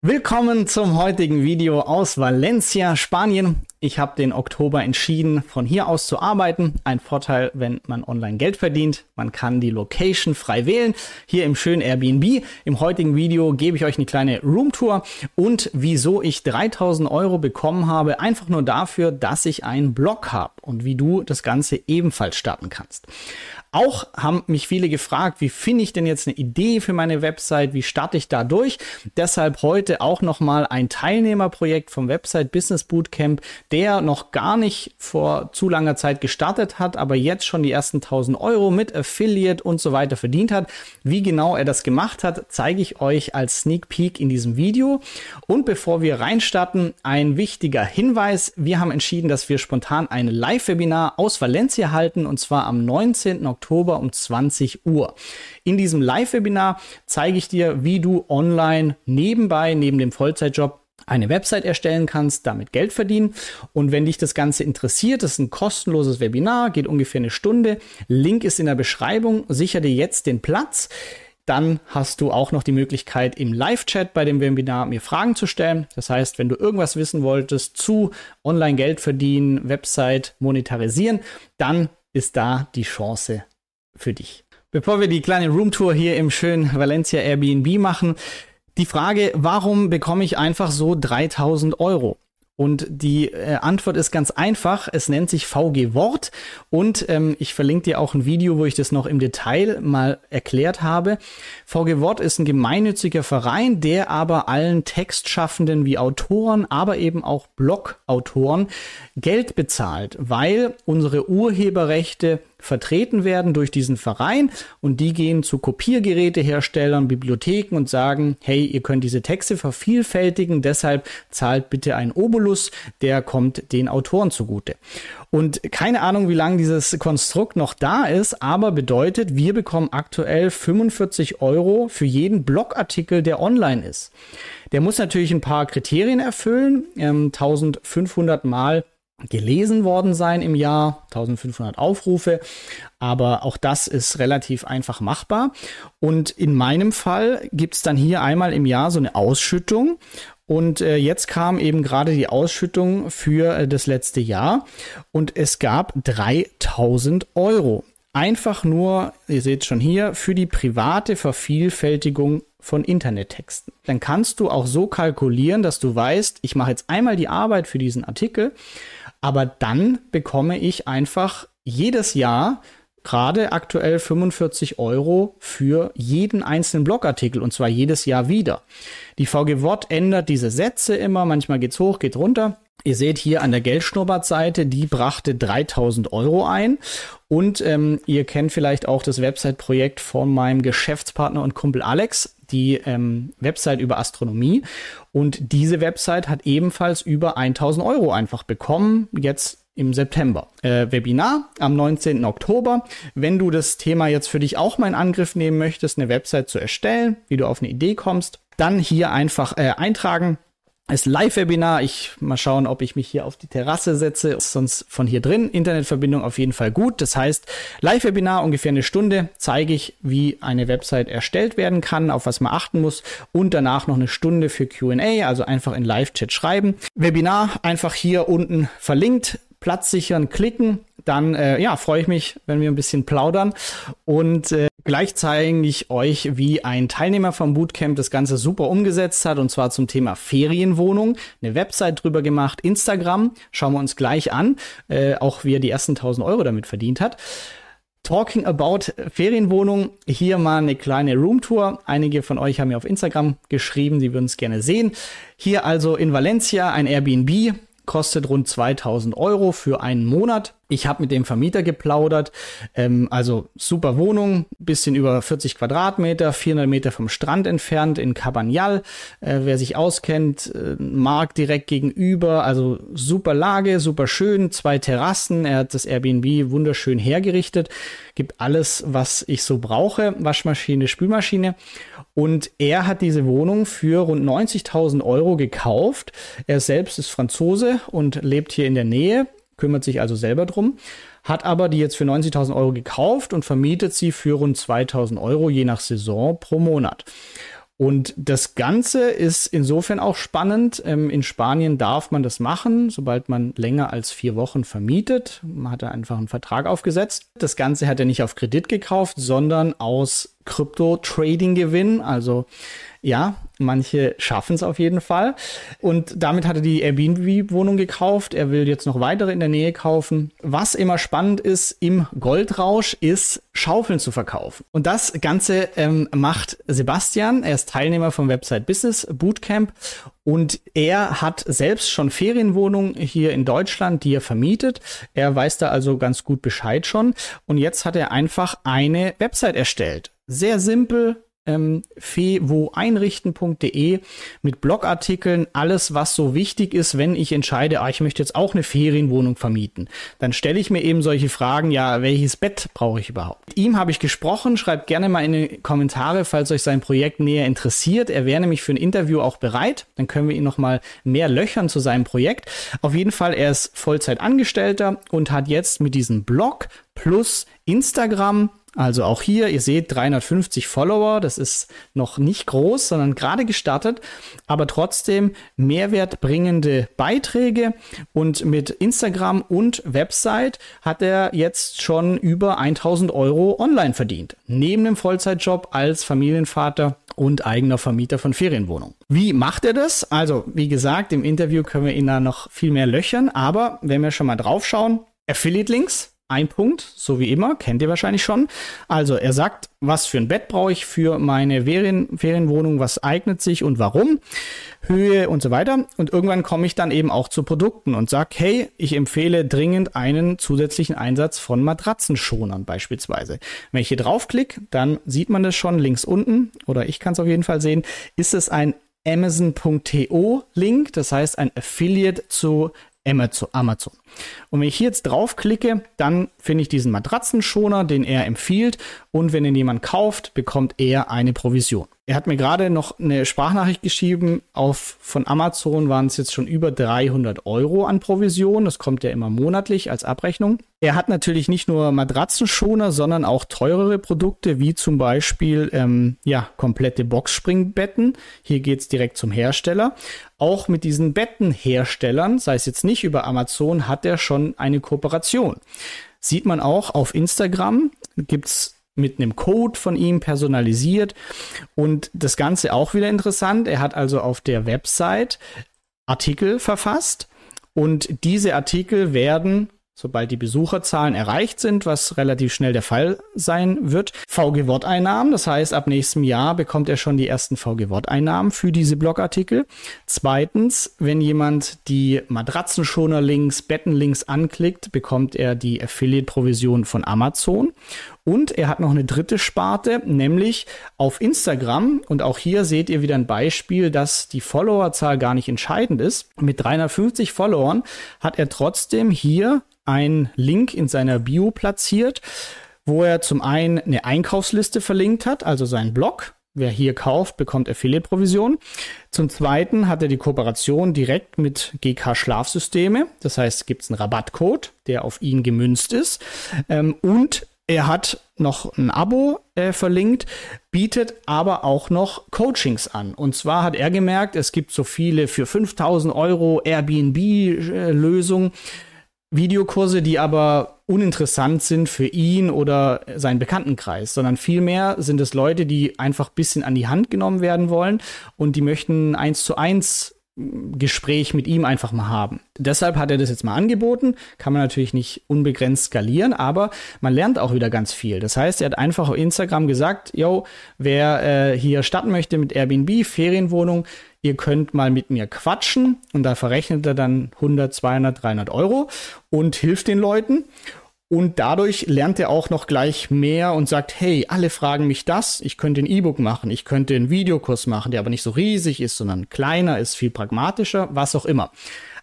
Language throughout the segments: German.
Willkommen zum heutigen Video aus Valencia, Spanien. Ich habe den Oktober entschieden, von hier aus zu arbeiten. Ein Vorteil, wenn man online Geld verdient. Man kann die Location frei wählen. Hier im schönen Airbnb. Im heutigen Video gebe ich euch eine kleine Roomtour und wieso ich 3000 Euro bekommen habe. Einfach nur dafür, dass ich einen Blog habe und wie du das Ganze ebenfalls starten kannst. Auch haben mich viele gefragt, wie finde ich denn jetzt eine Idee für meine Website? Wie starte ich da durch? Deshalb heute auch nochmal ein Teilnehmerprojekt vom Website Business Bootcamp, der noch gar nicht vor zu langer Zeit gestartet hat, aber jetzt schon die ersten 1000 Euro mit Affiliate und so weiter verdient hat. Wie genau er das gemacht hat, zeige ich euch als Sneak Peek in diesem Video. Und bevor wir reinstarten, ein wichtiger Hinweis. Wir haben entschieden, dass wir spontan ein Live-Webinar aus Valencia halten und zwar am 19. Oktober um 20 Uhr. In diesem Live-Webinar zeige ich dir, wie du online nebenbei, neben dem Vollzeitjob, eine Website erstellen kannst, damit Geld verdienen. Und wenn dich das Ganze interessiert, das ist ein kostenloses Webinar, geht ungefähr eine Stunde. Link ist in der Beschreibung. Sicher dir jetzt den Platz. Dann hast du auch noch die Möglichkeit, im Live-Chat bei dem Webinar mir Fragen zu stellen. Das heißt, wenn du irgendwas wissen wolltest zu Online-Geld verdienen, Website monetarisieren, dann ist da die Chance für dich. Bevor wir die kleine Roomtour hier im schönen Valencia Airbnb machen, die Frage, warum bekomme ich einfach so 3000 Euro? Und die äh, Antwort ist ganz einfach. Es nennt sich VG Wort. Und ähm, ich verlinke dir auch ein Video, wo ich das noch im Detail mal erklärt habe. VG Wort ist ein gemeinnütziger Verein, der aber allen Textschaffenden wie Autoren, aber eben auch Blogautoren Geld bezahlt, weil unsere Urheberrechte vertreten werden durch diesen Verein und die gehen zu Kopiergeräteherstellern, Bibliotheken und sagen, hey, ihr könnt diese Texte vervielfältigen, deshalb zahlt bitte ein Obolus, der kommt den Autoren zugute. Und keine Ahnung, wie lange dieses Konstrukt noch da ist, aber bedeutet, wir bekommen aktuell 45 Euro für jeden Blogartikel, der online ist. Der muss natürlich ein paar Kriterien erfüllen, ähm, 1500 Mal gelesen worden sein im Jahr, 1500 Aufrufe, aber auch das ist relativ einfach machbar. Und in meinem Fall gibt's dann hier einmal im Jahr so eine Ausschüttung und äh, jetzt kam eben gerade die Ausschüttung für äh, das letzte Jahr und es gab 3000 Euro. Einfach nur, ihr seht schon hier, für die private Vervielfältigung von Internettexten. Dann kannst du auch so kalkulieren, dass du weißt, ich mache jetzt einmal die Arbeit für diesen Artikel aber dann bekomme ich einfach jedes Jahr gerade aktuell 45 Euro für jeden einzelnen Blogartikel und zwar jedes Jahr wieder. Die VG Wort ändert diese Sätze immer, manchmal geht's hoch, geht runter. Ihr seht hier an der Geldschnurrbart-Seite, die brachte 3000 Euro ein. Und ähm, ihr kennt vielleicht auch das Website-Projekt von meinem Geschäftspartner und Kumpel Alex, die ähm, Website über Astronomie. Und diese Website hat ebenfalls über 1000 Euro einfach bekommen. Jetzt im September. Äh, Webinar am 19. Oktober. Wenn du das Thema jetzt für dich auch mal in Angriff nehmen möchtest, eine Website zu erstellen, wie du auf eine Idee kommst, dann hier einfach äh, eintragen ist Live-Webinar. Ich mal schauen, ob ich mich hier auf die Terrasse setze. Sonst von hier drin. Internetverbindung auf jeden Fall gut. Das heißt, Live-Webinar ungefähr eine Stunde zeige ich, wie eine Website erstellt werden kann, auf was man achten muss und danach noch eine Stunde für Q&A, also einfach in Live-Chat schreiben. Webinar einfach hier unten verlinkt. Platz sichern, klicken dann äh, ja, freue ich mich, wenn wir ein bisschen plaudern. Und äh, gleich zeige ich euch, wie ein Teilnehmer vom Bootcamp das Ganze super umgesetzt hat. Und zwar zum Thema Ferienwohnung. Eine Website drüber gemacht, Instagram. Schauen wir uns gleich an. Äh, auch wie er die ersten 1000 Euro damit verdient hat. Talking about Ferienwohnung. Hier mal eine kleine Roomtour. Einige von euch haben mir auf Instagram geschrieben, sie würden es gerne sehen. Hier also in Valencia ein Airbnb kostet rund 2000 Euro für einen Monat. Ich habe mit dem Vermieter geplaudert. Ähm, also super Wohnung, bisschen über 40 Quadratmeter, 400 Meter vom Strand entfernt in Cabanyal. Äh, wer sich auskennt, äh, Markt direkt gegenüber. Also super Lage, super schön, zwei Terrassen. Er hat das Airbnb wunderschön hergerichtet. Gibt alles, was ich so brauche. Waschmaschine, Spülmaschine. Und er hat diese Wohnung für rund 90.000 Euro gekauft. Er selbst ist Franzose und lebt hier in der Nähe kümmert sich also selber drum, hat aber die jetzt für 90.000 Euro gekauft und vermietet sie für rund 2.000 Euro je nach Saison pro Monat. Und das Ganze ist insofern auch spannend. Ähm, in Spanien darf man das machen, sobald man länger als vier Wochen vermietet. Man hat da einfach einen Vertrag aufgesetzt. Das Ganze hat er nicht auf Kredit gekauft, sondern aus Krypto-Trading-Gewinn. Also ja, manche schaffen es auf jeden Fall. Und damit hat er die Airbnb-Wohnung gekauft. Er will jetzt noch weitere in der Nähe kaufen. Was immer spannend ist im Goldrausch, ist Schaufeln zu verkaufen. Und das Ganze ähm, macht Sebastian. Er ist Teilnehmer vom Website Business Bootcamp und er hat selbst schon Ferienwohnungen hier in Deutschland, die er vermietet. Er weiß da also ganz gut Bescheid schon. Und jetzt hat er einfach eine Website erstellt. Sehr simpel, ähm, fewoeinrichten.de mit Blogartikeln, alles, was so wichtig ist, wenn ich entscheide, ah, ich möchte jetzt auch eine Ferienwohnung vermieten. Dann stelle ich mir eben solche Fragen, ja, welches Bett brauche ich überhaupt? Mit ihm habe ich gesprochen, schreibt gerne mal in die Kommentare, falls euch sein Projekt näher interessiert. Er wäre nämlich für ein Interview auch bereit. Dann können wir ihn noch mal mehr löchern zu seinem Projekt. Auf jeden Fall, er ist Vollzeitangestellter und hat jetzt mit diesem Blog plus Instagram also auch hier, ihr seht 350 Follower, das ist noch nicht groß, sondern gerade gestartet, aber trotzdem mehrwertbringende Beiträge und mit Instagram und Website hat er jetzt schon über 1000 Euro online verdient, neben dem Vollzeitjob als Familienvater und eigener Vermieter von Ferienwohnungen. Wie macht er das? Also, wie gesagt, im Interview können wir ihn da noch viel mehr löchern, aber wenn wir schon mal draufschauen, Affiliate-Links, ein Punkt, so wie immer, kennt ihr wahrscheinlich schon. Also er sagt, was für ein Bett brauche ich für meine Ferien, Ferienwohnung, was eignet sich und warum, Höhe und so weiter. Und irgendwann komme ich dann eben auch zu Produkten und sage, hey, ich empfehle dringend einen zusätzlichen Einsatz von Matratzenschonern beispielsweise. Wenn ich hier draufklicke, dann sieht man das schon links unten, oder ich kann es auf jeden Fall sehen, ist es ein Amazon.to Link, das heißt ein Affiliate zu Amazon. Und wenn ich hier jetzt draufklicke, dann finde ich diesen Matratzenschoner, den er empfiehlt. Und wenn ihn jemand kauft, bekommt er eine Provision. Er hat mir gerade noch eine Sprachnachricht geschrieben. Auf, von Amazon waren es jetzt schon über 300 Euro an Provision. Das kommt ja immer monatlich als Abrechnung. Er hat natürlich nicht nur Matratzenschoner, sondern auch teurere Produkte, wie zum Beispiel ähm, ja, komplette Boxspringbetten. Hier geht es direkt zum Hersteller. Auch mit diesen Bettenherstellern, sei es jetzt nicht über Amazon, hat er schon eine Kooperation. Sieht man auch auf Instagram, gibt es mit einem Code von ihm personalisiert und das Ganze auch wieder interessant. Er hat also auf der Website Artikel verfasst und diese Artikel werden sobald die Besucherzahlen erreicht sind, was relativ schnell der Fall sein wird. VG-Wort-Einnahmen, das heißt, ab nächstem Jahr bekommt er schon die ersten VG-Wort-Einnahmen für diese Blogartikel. Zweitens, wenn jemand die Matratzenschoner-Links, Betten-Links anklickt, bekommt er die Affiliate-Provision von Amazon. Und er hat noch eine dritte Sparte, nämlich auf Instagram. Und auch hier seht ihr wieder ein Beispiel, dass die Followerzahl gar nicht entscheidend ist. Mit 350 Followern hat er trotzdem hier einen Link in seiner Bio platziert, wo er zum einen eine Einkaufsliste verlinkt hat, also seinen Blog. Wer hier kauft, bekommt Affiliate-Provision. Zum Zweiten hat er die Kooperation direkt mit GK Schlafsysteme. Das heißt, gibt es einen Rabattcode, der auf ihn gemünzt ist. Ähm, und er hat noch ein Abo äh, verlinkt, bietet aber auch noch Coachings an. Und zwar hat er gemerkt, es gibt so viele für 5000 Euro Airbnb-Lösungen. Äh, Videokurse, die aber uninteressant sind für ihn oder seinen Bekanntenkreis, sondern vielmehr sind es Leute, die einfach ein bisschen an die Hand genommen werden wollen und die möchten eins zu eins Gespräch mit ihm einfach mal haben. Deshalb hat er das jetzt mal angeboten. Kann man natürlich nicht unbegrenzt skalieren, aber man lernt auch wieder ganz viel. Das heißt, er hat einfach auf Instagram gesagt, yo, wer äh, hier starten möchte mit Airbnb, Ferienwohnung, ihr könnt mal mit mir quatschen und da verrechnet er dann 100, 200, 300 Euro und hilft den Leuten. Und dadurch lernt er auch noch gleich mehr und sagt, hey, alle fragen mich das, ich könnte ein E-Book machen, ich könnte einen Videokurs machen, der aber nicht so riesig ist, sondern kleiner ist, viel pragmatischer, was auch immer.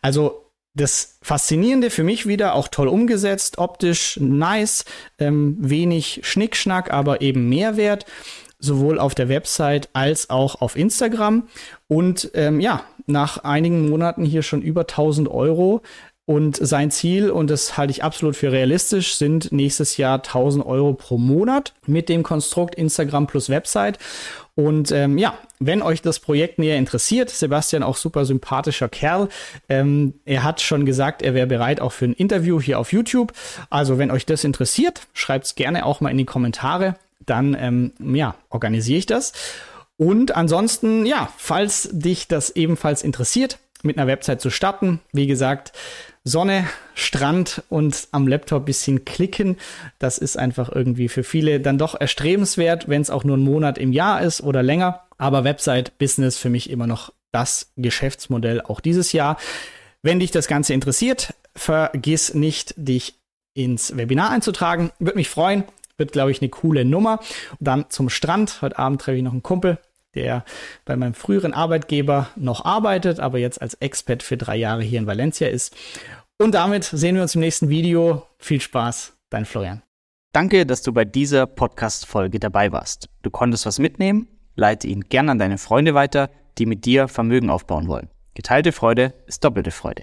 Also das Faszinierende für mich wieder, auch toll umgesetzt, optisch nice, ähm, wenig Schnickschnack, aber eben Mehrwert, sowohl auf der Website als auch auf Instagram. Und ähm, ja, nach einigen Monaten hier schon über 1000 Euro Und sein Ziel, und das halte ich absolut für realistisch, sind nächstes Jahr 1000 Euro pro Monat mit dem Konstrukt Instagram plus Website. Und ähm, ja, wenn euch das Projekt näher interessiert, Sebastian auch super sympathischer Kerl. Ähm, er hat schon gesagt, er wäre bereit auch für ein Interview hier auf YouTube. Also wenn euch das interessiert, schreibt es gerne auch mal in die Kommentare. Dann ähm, ja, organisiere ich das. Und ansonsten, ja, falls dich das ebenfalls interessiert, mit einer Website zu starten, wie gesagt, Sonne, Strand und am Laptop bisschen klicken. Das ist einfach irgendwie für viele dann doch erstrebenswert, wenn es auch nur ein Monat im Jahr ist oder länger. Aber Website-Business für mich immer noch das Geschäftsmodell auch dieses Jahr. Wenn dich das Ganze interessiert, vergiss nicht, dich ins Webinar einzutragen. Würde mich freuen. Wird, glaube ich, eine coole Nummer. Und dann zum Strand. Heute Abend treffe ich noch einen Kumpel, der bei meinem früheren Arbeitgeber noch arbeitet, aber jetzt als Expert für drei Jahre hier in Valencia ist. Und damit sehen wir uns im nächsten Video. Viel Spaß, dein Florian. Danke, dass du bei dieser Podcast-Folge dabei warst. Du konntest was mitnehmen? Leite ihn gern an deine Freunde weiter, die mit dir Vermögen aufbauen wollen. Geteilte Freude ist doppelte Freude.